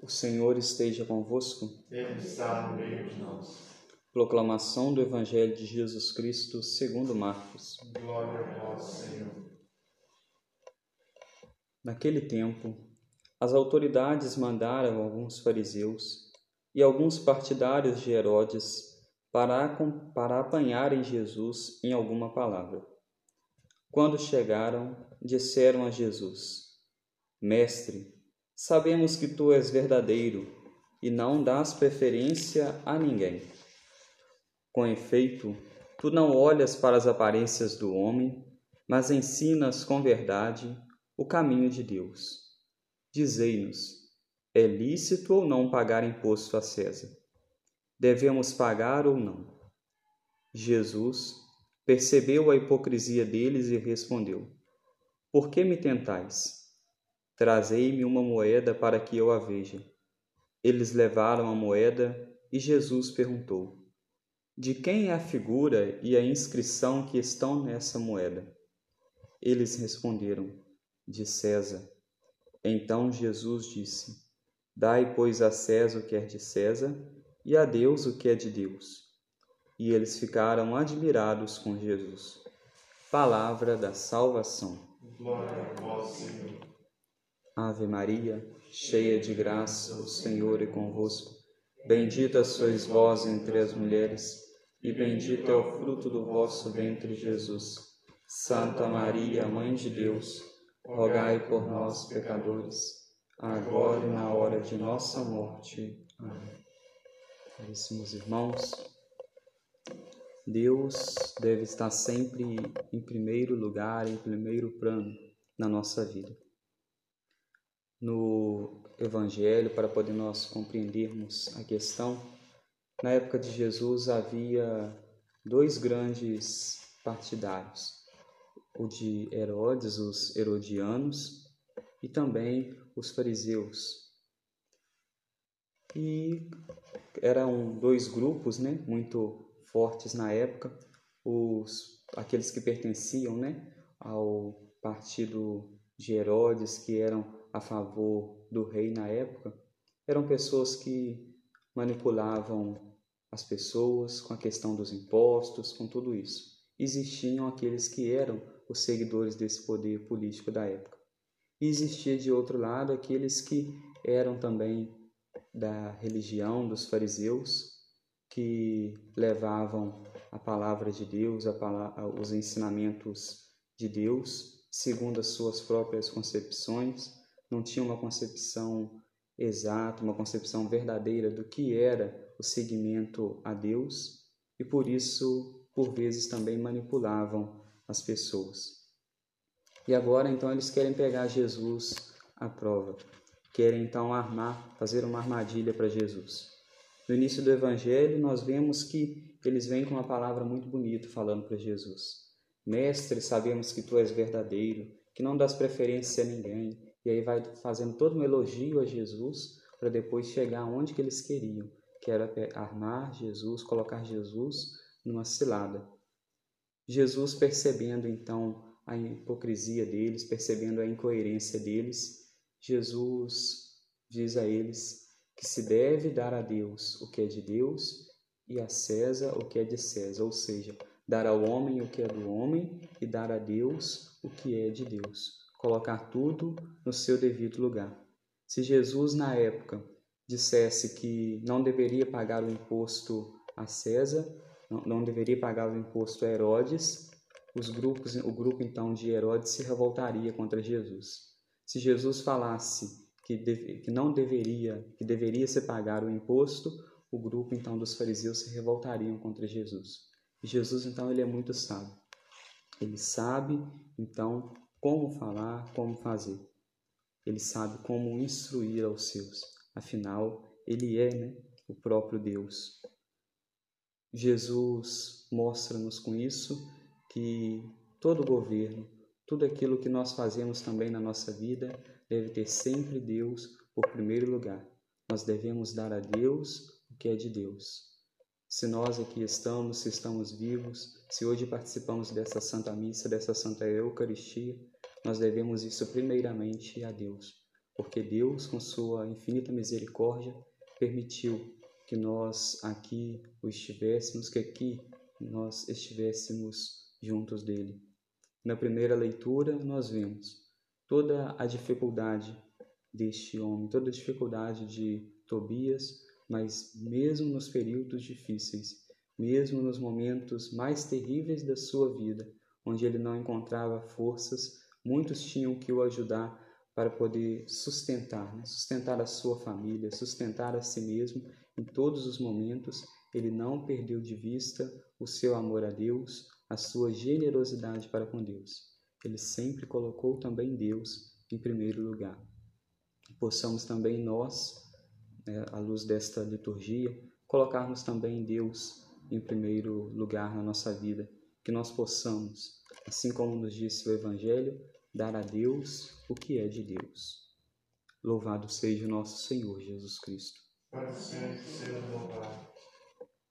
O Senhor esteja convosco. Ele está no meio de nós. Proclamação do Evangelho de Jesus Cristo segundo Marcos. Glória a vós, Senhor. Naquele tempo, as autoridades mandaram alguns fariseus e alguns partidários de Herodes para, para apanharem Jesus em alguma palavra. Quando chegaram, disseram a Jesus: Mestre, sabemos que tu és verdadeiro e não dás preferência a ninguém. Com efeito, tu não olhas para as aparências do homem, mas ensinas com verdade o caminho de Deus. Dizei-nos: é lícito ou não pagar imposto a César? Devemos pagar ou não? Jesus percebeu a hipocrisia deles e respondeu: Por que me tentais? Trazei-me uma moeda para que eu a veja. Eles levaram a moeda e Jesus perguntou: De quem é a figura e a inscrição que estão nessa moeda? Eles responderam: De César. Então Jesus disse: Dai, pois, a César o que é de César e a Deus o que é de Deus. E eles ficaram admirados com Jesus. Palavra da salvação. Glória a vós, Senhor. Ave Maria, cheia de graça, o Senhor é convosco. Bendita sois vós entre as mulheres, e bendito é o fruto do vosso ventre, Jesus. Santa Maria, Mãe de Deus, rogai por nós, pecadores, agora e na hora de nossa morte. Amém. Caríssimos irmãos, Deus deve estar sempre em primeiro lugar, em primeiro plano na nossa vida no Evangelho para poder nós compreendermos a questão. Na época de Jesus havia dois grandes partidários, o de Herodes, os herodianos, e também os fariseus. E eram dois grupos, né, muito fortes na época, os aqueles que pertenciam, né, ao partido de Herodes, que eram a favor do rei na época eram pessoas que manipulavam as pessoas com a questão dos impostos, com tudo isso. Existiam aqueles que eram os seguidores desse poder político da época. E existia de outro lado aqueles que eram também da religião dos fariseus, que levavam a palavra de Deus, palavra, os ensinamentos de Deus, segundo as suas próprias concepções, não tinha uma concepção exata, uma concepção verdadeira do que era o seguimento a Deus e por isso, por vezes, também manipulavam as pessoas. E agora, então, eles querem pegar Jesus à prova, querem então armar, fazer uma armadilha para Jesus. No início do Evangelho, nós vemos que eles vêm com uma palavra muito bonita falando para Jesus. Mestre, sabemos que tu és verdadeiro, que não dás preferência a ninguém, e aí vai fazendo todo um elogio a Jesus para depois chegar onde que eles queriam, que era armar Jesus, colocar Jesus numa cilada. Jesus percebendo então a hipocrisia deles, percebendo a incoerência deles, Jesus diz a eles que se deve dar a Deus o que é de Deus e a César o que é de César, ou seja, dar ao homem o que é do homem e dar a Deus o que é de Deus colocar tudo no seu devido lugar. Se Jesus, na época, dissesse que não deveria pagar o imposto a César, não, não deveria pagar o imposto a Herodes, os grupos, o grupo então de Herodes se revoltaria contra Jesus. Se Jesus falasse que, deve, que não deveria, que deveria se pagar o imposto, o grupo então dos fariseus se revoltariam contra Jesus. E Jesus então ele é muito sábio. Ele sabe então como falar, como fazer. Ele sabe como instruir aos seus. Afinal, ele é né, o próprio Deus. Jesus mostra-nos com isso que todo governo, tudo aquilo que nós fazemos também na nossa vida, deve ter sempre Deus por primeiro lugar. Nós devemos dar a Deus o que é de Deus. Se nós aqui estamos, se estamos vivos, se hoje participamos dessa Santa Missa, dessa Santa Eucaristia, nós devemos isso primeiramente a Deus, porque Deus, com sua infinita misericórdia, permitiu que nós aqui o estivéssemos, que aqui nós estivéssemos juntos dele. Na primeira leitura, nós vemos toda a dificuldade deste homem, toda a dificuldade de Tobias, mas mesmo nos períodos difíceis, mesmo nos momentos mais terríveis da sua vida, onde ele não encontrava forças, muitos tinham que o ajudar para poder sustentar, né? sustentar a sua família, sustentar a si mesmo em todos os momentos. Ele não perdeu de vista o seu amor a Deus, a sua generosidade para com Deus. Ele sempre colocou também Deus em primeiro lugar. Possamos também nós, né, à luz desta liturgia, colocarmos também Deus em primeiro lugar na nossa vida, que nós possamos, assim como nos disse o Evangelho, dar a Deus o que é de Deus. Louvado seja o nosso Senhor Jesus Cristo. Para sempre seja